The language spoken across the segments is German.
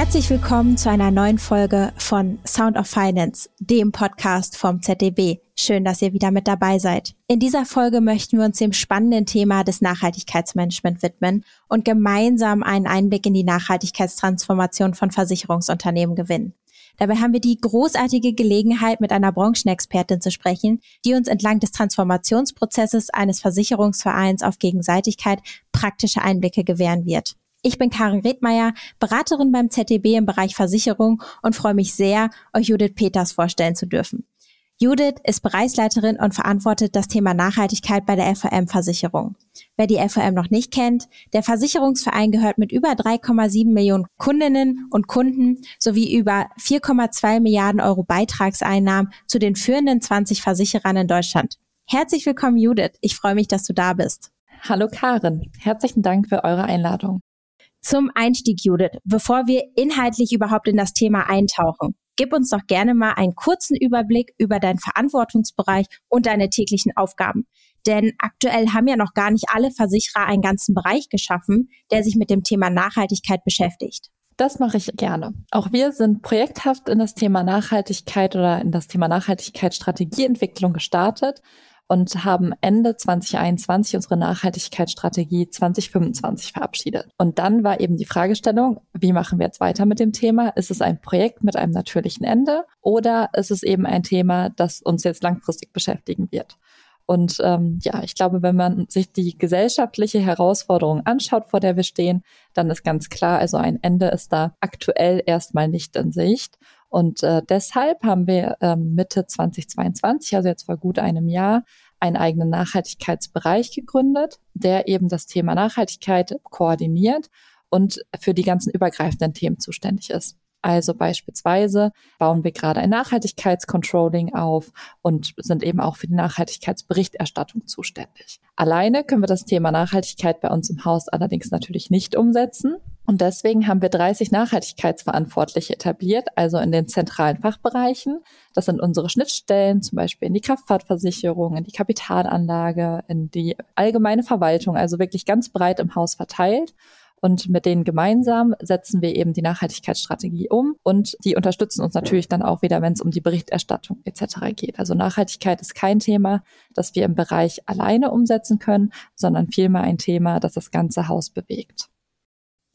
Herzlich willkommen zu einer neuen Folge von Sound of Finance, dem Podcast vom ZDB. Schön, dass ihr wieder mit dabei seid. In dieser Folge möchten wir uns dem spannenden Thema des Nachhaltigkeitsmanagement widmen und gemeinsam einen Einblick in die Nachhaltigkeitstransformation von Versicherungsunternehmen gewinnen. Dabei haben wir die großartige Gelegenheit, mit einer Branchenexpertin zu sprechen, die uns entlang des Transformationsprozesses eines Versicherungsvereins auf Gegenseitigkeit praktische Einblicke gewähren wird. Ich bin Karin Redmeier, Beraterin beim ZDB im Bereich Versicherung und freue mich sehr, euch Judith Peters vorstellen zu dürfen. Judith ist Bereichsleiterin und verantwortet das Thema Nachhaltigkeit bei der FVM-Versicherung. Wer die FVM noch nicht kennt, der Versicherungsverein gehört mit über 3,7 Millionen Kundinnen und Kunden sowie über 4,2 Milliarden Euro Beitragseinnahmen zu den führenden 20 Versicherern in Deutschland. Herzlich willkommen, Judith. Ich freue mich, dass du da bist. Hallo Karin. Herzlichen Dank für eure Einladung. Zum Einstieg, Judith, bevor wir inhaltlich überhaupt in das Thema eintauchen, gib uns doch gerne mal einen kurzen Überblick über deinen Verantwortungsbereich und deine täglichen Aufgaben. Denn aktuell haben ja noch gar nicht alle Versicherer einen ganzen Bereich geschaffen, der sich mit dem Thema Nachhaltigkeit beschäftigt. Das mache ich gerne. Auch wir sind projekthaft in das Thema Nachhaltigkeit oder in das Thema Nachhaltigkeitsstrategieentwicklung gestartet und haben Ende 2021 unsere Nachhaltigkeitsstrategie 2025 verabschiedet. Und dann war eben die Fragestellung, wie machen wir jetzt weiter mit dem Thema? Ist es ein Projekt mit einem natürlichen Ende oder ist es eben ein Thema, das uns jetzt langfristig beschäftigen wird? Und ähm, ja, ich glaube, wenn man sich die gesellschaftliche Herausforderung anschaut, vor der wir stehen, dann ist ganz klar, also ein Ende ist da aktuell erstmal nicht in Sicht. Und äh, deshalb haben wir ähm, Mitte 2022, also jetzt vor gut einem Jahr, einen eigenen Nachhaltigkeitsbereich gegründet, der eben das Thema Nachhaltigkeit koordiniert und für die ganzen übergreifenden Themen zuständig ist. Also beispielsweise bauen wir gerade ein Nachhaltigkeitscontrolling auf und sind eben auch für die Nachhaltigkeitsberichterstattung zuständig. Alleine können wir das Thema Nachhaltigkeit bei uns im Haus allerdings natürlich nicht umsetzen. Und deswegen haben wir 30 Nachhaltigkeitsverantwortliche etabliert, also in den zentralen Fachbereichen. Das sind unsere Schnittstellen, zum Beispiel in die Kraftfahrtversicherung, in die Kapitalanlage, in die allgemeine Verwaltung, also wirklich ganz breit im Haus verteilt. Und mit denen gemeinsam setzen wir eben die Nachhaltigkeitsstrategie um und die unterstützen uns natürlich dann auch wieder, wenn es um die Berichterstattung etc. geht. Also Nachhaltigkeit ist kein Thema, das wir im Bereich alleine umsetzen können, sondern vielmehr ein Thema, das das ganze Haus bewegt.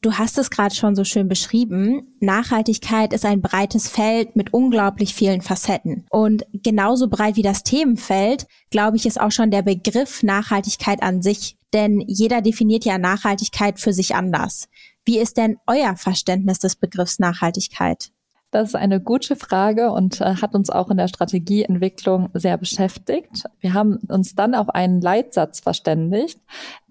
Du hast es gerade schon so schön beschrieben. Nachhaltigkeit ist ein breites Feld mit unglaublich vielen Facetten. Und genauso breit wie das Themenfeld, glaube ich, ist auch schon der Begriff Nachhaltigkeit an sich. Denn jeder definiert ja Nachhaltigkeit für sich anders. Wie ist denn euer Verständnis des Begriffs Nachhaltigkeit? Das ist eine gute Frage und äh, hat uns auch in der Strategieentwicklung sehr beschäftigt. Wir haben uns dann auf einen Leitsatz verständigt,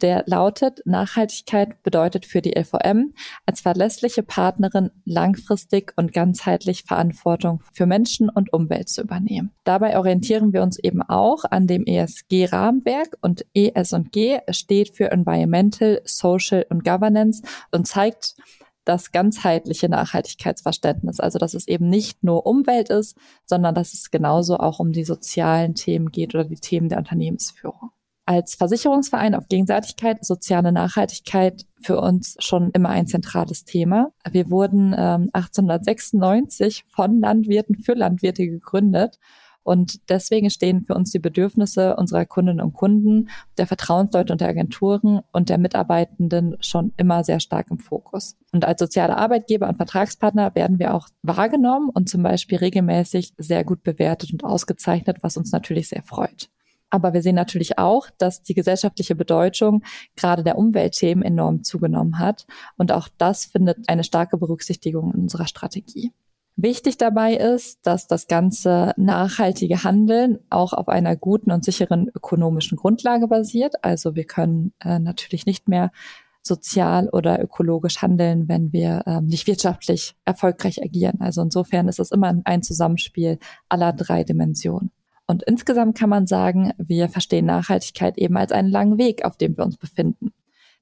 der lautet, Nachhaltigkeit bedeutet für die LVM als verlässliche Partnerin langfristig und ganzheitlich Verantwortung für Menschen und Umwelt zu übernehmen. Dabei orientieren wir uns eben auch an dem ESG-Rahmenwerk und ES&G steht für Environmental, Social und Governance und zeigt, das ganzheitliche Nachhaltigkeitsverständnis. Also, dass es eben nicht nur Umwelt ist, sondern dass es genauso auch um die sozialen Themen geht oder die Themen der Unternehmensführung. Als Versicherungsverein auf Gegenseitigkeit soziale Nachhaltigkeit für uns schon immer ein zentrales Thema. Wir wurden ähm, 1896 von Landwirten für Landwirte gegründet und deswegen stehen für uns die Bedürfnisse unserer Kundinnen und Kunden, der Vertrauensleute und der Agenturen und der Mitarbeitenden schon immer sehr stark im Fokus. Und als soziale Arbeitgeber und Vertragspartner werden wir auch wahrgenommen und zum Beispiel regelmäßig sehr gut bewertet und ausgezeichnet, was uns natürlich sehr freut. Aber wir sehen natürlich auch, dass die gesellschaftliche Bedeutung gerade der Umweltthemen enorm zugenommen hat. Und auch das findet eine starke Berücksichtigung in unserer Strategie. Wichtig dabei ist, dass das ganze nachhaltige Handeln auch auf einer guten und sicheren ökonomischen Grundlage basiert. Also wir können äh, natürlich nicht mehr sozial oder ökologisch handeln, wenn wir ähm, nicht wirtschaftlich erfolgreich agieren. Also insofern ist es immer ein Zusammenspiel aller drei Dimensionen. Und insgesamt kann man sagen, wir verstehen Nachhaltigkeit eben als einen langen Weg, auf dem wir uns befinden.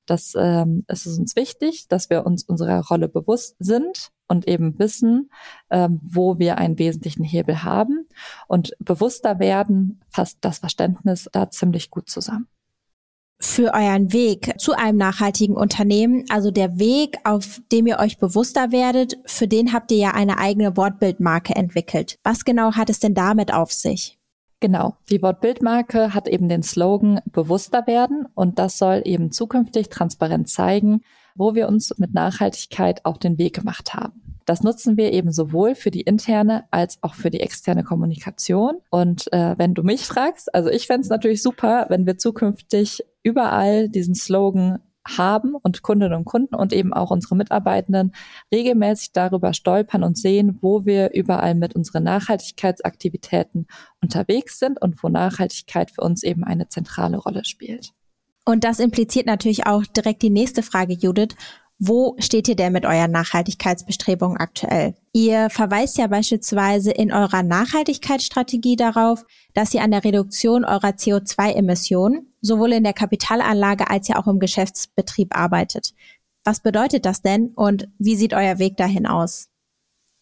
Das ähm, es ist uns wichtig, dass wir uns unserer Rolle bewusst sind und eben wissen, ähm, wo wir einen wesentlichen Hebel haben. Und bewusster werden fasst das Verständnis da ziemlich gut zusammen. für euren Weg zu einem nachhaltigen Unternehmen, also der Weg, auf dem ihr euch bewusster werdet, für den habt ihr ja eine eigene Wortbildmarke entwickelt. Was genau hat es denn damit auf sich? Genau, die Wortbildmarke hat eben den Slogan bewusster werden und das soll eben zukünftig transparent zeigen, wo wir uns mit Nachhaltigkeit auf den Weg gemacht haben. Das nutzen wir eben sowohl für die interne als auch für die externe Kommunikation. Und äh, wenn du mich fragst, also ich fände es natürlich super, wenn wir zukünftig überall diesen Slogan haben und Kundinnen und Kunden und eben auch unsere Mitarbeitenden regelmäßig darüber stolpern und sehen, wo wir überall mit unseren Nachhaltigkeitsaktivitäten unterwegs sind und wo Nachhaltigkeit für uns eben eine zentrale Rolle spielt. Und das impliziert natürlich auch direkt die nächste Frage, Judith. Wo steht ihr denn mit euren Nachhaltigkeitsbestrebungen aktuell? Ihr verweist ja beispielsweise in eurer Nachhaltigkeitsstrategie darauf, dass ihr an der Reduktion eurer CO2-Emissionen sowohl in der Kapitalanlage als ja auch im Geschäftsbetrieb arbeitet. Was bedeutet das denn und wie sieht euer Weg dahin aus?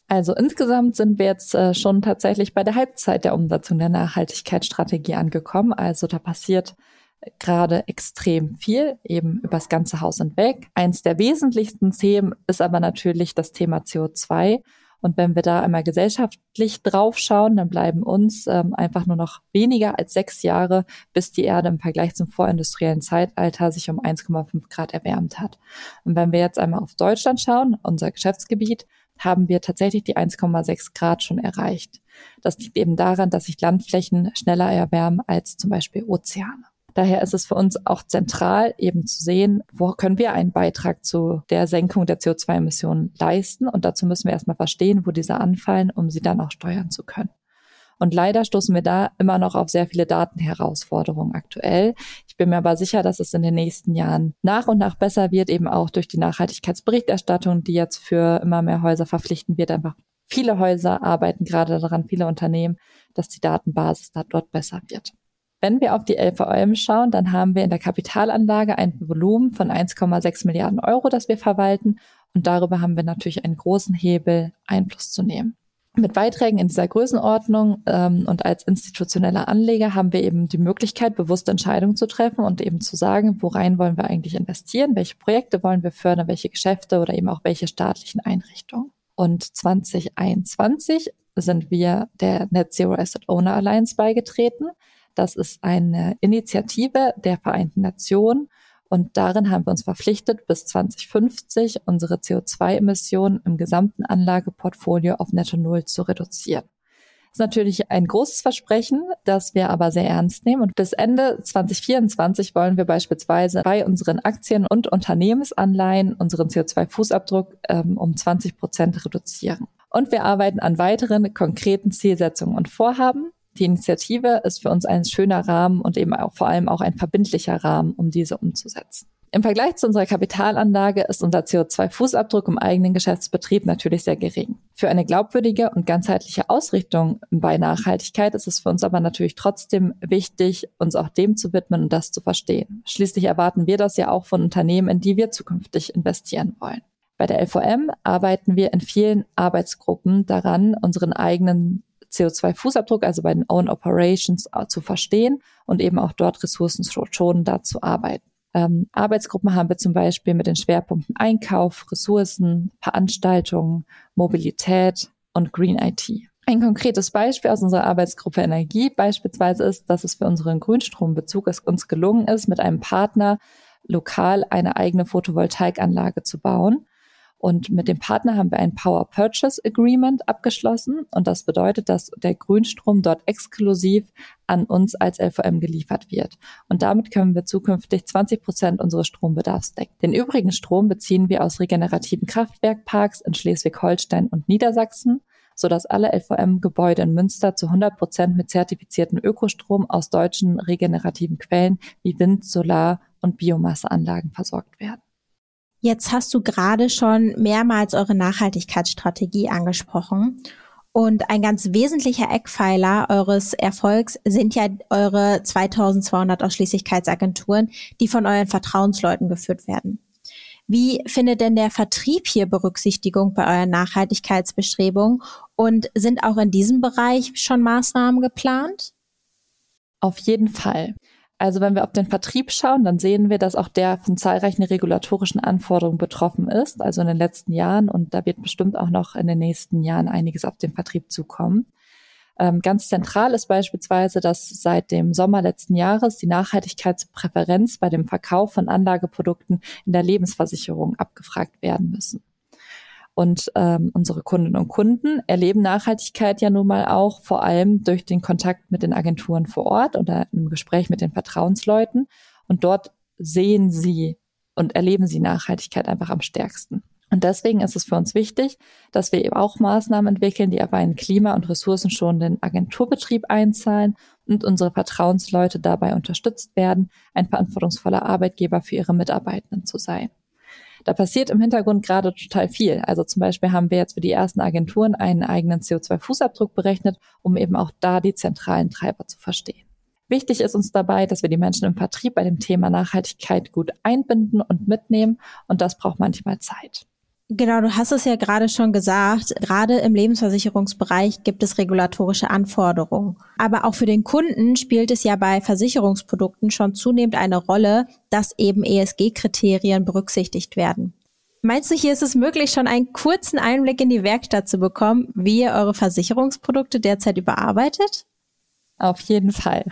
Also insgesamt sind wir jetzt äh, schon tatsächlich bei der Halbzeit der Umsetzung der Nachhaltigkeitsstrategie angekommen. Also da passiert gerade extrem viel, eben übers ganze Haus hinweg. Eins der wesentlichsten Themen ist aber natürlich das Thema CO2. Und wenn wir da einmal gesellschaftlich draufschauen, dann bleiben uns ähm, einfach nur noch weniger als sechs Jahre, bis die Erde im Vergleich zum vorindustriellen Zeitalter sich um 1,5 Grad erwärmt hat. Und wenn wir jetzt einmal auf Deutschland schauen, unser Geschäftsgebiet, haben wir tatsächlich die 1,6 Grad schon erreicht. Das liegt eben daran, dass sich Landflächen schneller erwärmen als zum Beispiel Ozeane. Daher ist es für uns auch zentral, eben zu sehen, wo können wir einen Beitrag zu der Senkung der CO2-Emissionen leisten. Und dazu müssen wir erstmal verstehen, wo diese anfallen, um sie dann auch steuern zu können. Und leider stoßen wir da immer noch auf sehr viele Datenherausforderungen aktuell. Ich bin mir aber sicher, dass es in den nächsten Jahren nach und nach besser wird, eben auch durch die Nachhaltigkeitsberichterstattung, die jetzt für immer mehr Häuser verpflichten wird. Einfach viele Häuser arbeiten gerade daran, viele Unternehmen, dass die Datenbasis da dort besser wird. Wenn wir auf die LVM schauen, dann haben wir in der Kapitalanlage ein Volumen von 1,6 Milliarden Euro, das wir verwalten. Und darüber haben wir natürlich einen großen Hebel, Einfluss zu nehmen. Mit Beiträgen in dieser Größenordnung ähm, und als institutioneller Anleger haben wir eben die Möglichkeit, bewusste Entscheidungen zu treffen und eben zu sagen, worein wollen wir eigentlich investieren, welche Projekte wollen wir fördern, welche Geschäfte oder eben auch welche staatlichen Einrichtungen. Und 2021 sind wir der Net Zero Asset Owner Alliance beigetreten. Das ist eine Initiative der Vereinten Nationen und darin haben wir uns verpflichtet, bis 2050 unsere CO2-Emissionen im gesamten Anlageportfolio auf Netto Null zu reduzieren. Das ist natürlich ein großes Versprechen, das wir aber sehr ernst nehmen. Und bis Ende 2024 wollen wir beispielsweise bei unseren Aktien und Unternehmensanleihen unseren CO2-Fußabdruck ähm, um 20 Prozent reduzieren. Und wir arbeiten an weiteren konkreten Zielsetzungen und Vorhaben. Die Initiative ist für uns ein schöner Rahmen und eben auch vor allem auch ein verbindlicher Rahmen, um diese umzusetzen. Im Vergleich zu unserer Kapitalanlage ist unser CO2-Fußabdruck im eigenen Geschäftsbetrieb natürlich sehr gering. Für eine glaubwürdige und ganzheitliche Ausrichtung bei Nachhaltigkeit ist es für uns aber natürlich trotzdem wichtig, uns auch dem zu widmen und das zu verstehen. Schließlich erwarten wir das ja auch von Unternehmen, in die wir zukünftig investieren wollen. Bei der LVM arbeiten wir in vielen Arbeitsgruppen daran, unseren eigenen CO2-Fußabdruck, also bei den Own Operations äh, zu verstehen und eben auch dort ressourcenschonender zu arbeiten. Ähm, Arbeitsgruppen haben wir zum Beispiel mit den Schwerpunkten Einkauf, Ressourcen, Veranstaltungen, Mobilität und Green IT. Ein konkretes Beispiel aus unserer Arbeitsgruppe Energie beispielsweise ist, dass es für unseren Grünstrombezug es uns gelungen ist, mit einem Partner lokal eine eigene Photovoltaikanlage zu bauen. Und mit dem Partner haben wir ein Power Purchase Agreement abgeschlossen. Und das bedeutet, dass der Grünstrom dort exklusiv an uns als LVM geliefert wird. Und damit können wir zukünftig 20 Prozent unseres Strombedarfs decken. Den übrigen Strom beziehen wir aus regenerativen Kraftwerkparks in Schleswig-Holstein und Niedersachsen sodass alle LVM-Gebäude in Münster zu 100 Prozent mit zertifizierten Ökostrom aus deutschen regenerativen Quellen wie Wind, Solar und Biomasseanlagen versorgt werden. Jetzt hast du gerade schon mehrmals eure Nachhaltigkeitsstrategie angesprochen. Und ein ganz wesentlicher Eckpfeiler eures Erfolgs sind ja eure 2200 Ausschließlichkeitsagenturen, die von euren Vertrauensleuten geführt werden. Wie findet denn der Vertrieb hier Berücksichtigung bei euren Nachhaltigkeitsbestrebungen? Und sind auch in diesem Bereich schon Maßnahmen geplant? Auf jeden Fall. Also wenn wir auf den Vertrieb schauen, dann sehen wir, dass auch der von zahlreichen regulatorischen Anforderungen betroffen ist, also in den letzten Jahren. Und da wird bestimmt auch noch in den nächsten Jahren einiges auf den Vertrieb zukommen. Ähm, ganz zentral ist beispielsweise, dass seit dem Sommer letzten Jahres die Nachhaltigkeitspräferenz bei dem Verkauf von Anlageprodukten in der Lebensversicherung abgefragt werden müssen. Und ähm, unsere Kundinnen und Kunden erleben Nachhaltigkeit ja nun mal auch vor allem durch den Kontakt mit den Agenturen vor Ort oder im Gespräch mit den Vertrauensleuten. Und dort sehen sie und erleben sie Nachhaltigkeit einfach am stärksten. Und deswegen ist es für uns wichtig, dass wir eben auch Maßnahmen entwickeln, die auf einen klima- und ressourcenschonenden Agenturbetrieb einzahlen und unsere Vertrauensleute dabei unterstützt werden, ein verantwortungsvoller Arbeitgeber für ihre Mitarbeitenden zu sein da passiert im Hintergrund gerade total viel. Also zum Beispiel haben wir jetzt für die ersten Agenturen einen eigenen CO2-Fußabdruck berechnet, um eben auch da die zentralen Treiber zu verstehen. Wichtig ist uns dabei, dass wir die Menschen im Vertrieb bei dem Thema Nachhaltigkeit gut einbinden und mitnehmen und das braucht manchmal Zeit. Genau, du hast es ja gerade schon gesagt, gerade im Lebensversicherungsbereich gibt es regulatorische Anforderungen. Aber auch für den Kunden spielt es ja bei Versicherungsprodukten schon zunehmend eine Rolle, dass eben ESG-Kriterien berücksichtigt werden. Meinst du, hier ist es möglich, schon einen kurzen Einblick in die Werkstatt zu bekommen, wie ihr eure Versicherungsprodukte derzeit überarbeitet? Auf jeden Fall.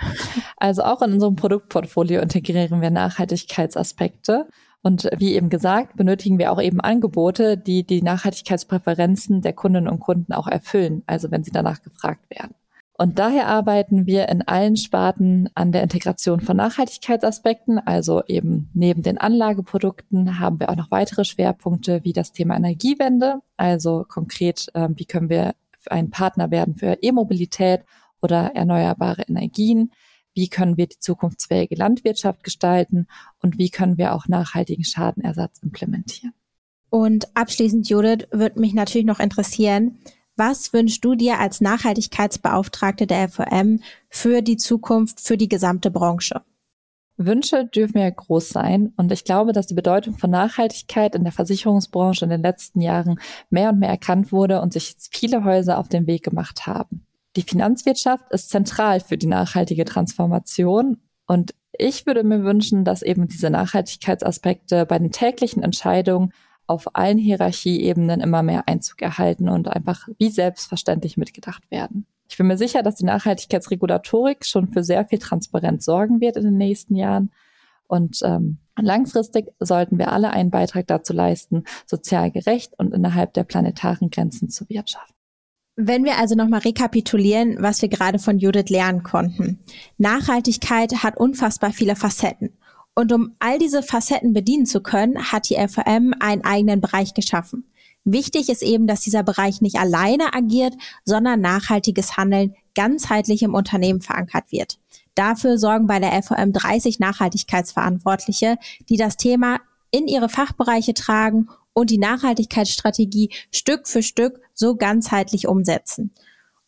Also auch in unserem Produktportfolio integrieren wir Nachhaltigkeitsaspekte und wie eben gesagt, benötigen wir auch eben Angebote, die die Nachhaltigkeitspräferenzen der Kundinnen und Kunden auch erfüllen, also wenn sie danach gefragt werden. Und daher arbeiten wir in allen Sparten an der Integration von Nachhaltigkeitsaspekten. Also eben neben den Anlageprodukten haben wir auch noch weitere Schwerpunkte wie das Thema Energiewende. Also konkret, äh, wie können wir ein Partner werden für E-Mobilität oder erneuerbare Energien wie können wir die zukunftsfähige Landwirtschaft gestalten und wie können wir auch nachhaltigen Schadenersatz implementieren. Und abschließend, Judith, würde mich natürlich noch interessieren, was wünschst du dir als Nachhaltigkeitsbeauftragte der FOM für die Zukunft, für die gesamte Branche? Wünsche dürfen ja groß sein und ich glaube, dass die Bedeutung von Nachhaltigkeit in der Versicherungsbranche in den letzten Jahren mehr und mehr erkannt wurde und sich viele Häuser auf den Weg gemacht haben. Die Finanzwirtschaft ist zentral für die nachhaltige Transformation und ich würde mir wünschen, dass eben diese Nachhaltigkeitsaspekte bei den täglichen Entscheidungen auf allen Hierarchieebenen immer mehr Einzug erhalten und einfach wie selbstverständlich mitgedacht werden. Ich bin mir sicher, dass die Nachhaltigkeitsregulatorik schon für sehr viel Transparenz sorgen wird in den nächsten Jahren. Und ähm, langfristig sollten wir alle einen Beitrag dazu leisten, sozial gerecht und innerhalb der planetaren Grenzen zu wirtschaften. Wenn wir also nochmal rekapitulieren, was wir gerade von Judith lernen konnten. Nachhaltigkeit hat unfassbar viele Facetten. Und um all diese Facetten bedienen zu können, hat die FOM einen eigenen Bereich geschaffen. Wichtig ist eben, dass dieser Bereich nicht alleine agiert, sondern nachhaltiges Handeln ganzheitlich im Unternehmen verankert wird. Dafür sorgen bei der FOM 30 Nachhaltigkeitsverantwortliche, die das Thema in ihre Fachbereiche tragen und die Nachhaltigkeitsstrategie Stück für Stück so ganzheitlich umsetzen.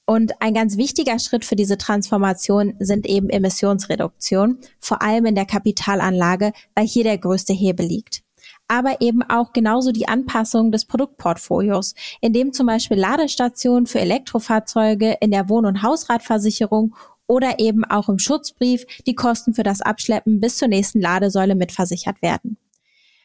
Und ein ganz wichtiger Schritt für diese Transformation sind eben Emissionsreduktion, vor allem in der Kapitalanlage, weil hier der größte Hebel liegt. Aber eben auch genauso die Anpassung des Produktportfolios, in dem zum Beispiel Ladestationen für Elektrofahrzeuge in der Wohn- und Hausratversicherung oder eben auch im Schutzbrief die Kosten für das Abschleppen bis zur nächsten Ladesäule mitversichert werden.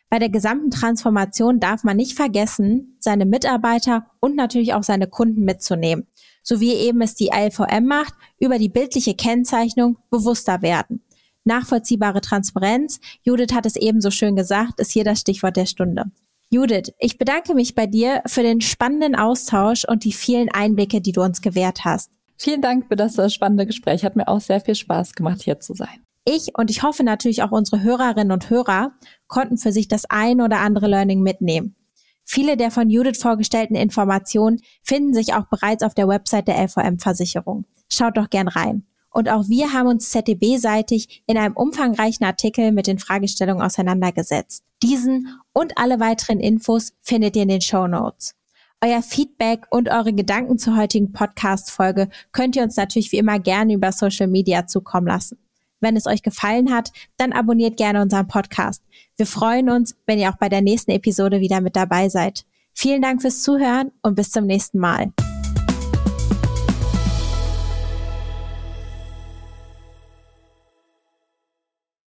Bei der gesamten Transformation darf man nicht vergessen, seine Mitarbeiter und natürlich auch seine Kunden mitzunehmen, so wie eben es die LVM macht, über die bildliche Kennzeichnung bewusster werden. Nachvollziehbare Transparenz, Judith hat es eben so schön gesagt, ist hier das Stichwort der Stunde. Judith, ich bedanke mich bei dir für den spannenden Austausch und die vielen Einblicke, die du uns gewährt hast. Vielen Dank für das spannende Gespräch. Hat mir auch sehr viel Spaß gemacht, hier zu sein. Ich und ich hoffe natürlich auch unsere Hörerinnen und Hörer konnten für sich das ein oder andere Learning mitnehmen. Viele der von Judith vorgestellten Informationen finden sich auch bereits auf der Website der LVM-Versicherung. Schaut doch gern rein. Und auch wir haben uns ZDB-seitig in einem umfangreichen Artikel mit den Fragestellungen auseinandergesetzt. Diesen und alle weiteren Infos findet ihr in den Show Notes. Euer Feedback und eure Gedanken zur heutigen Podcast-Folge könnt ihr uns natürlich wie immer gerne über Social Media zukommen lassen. Wenn es euch gefallen hat, dann abonniert gerne unseren Podcast. Wir freuen uns, wenn ihr auch bei der nächsten Episode wieder mit dabei seid. Vielen Dank fürs Zuhören und bis zum nächsten Mal.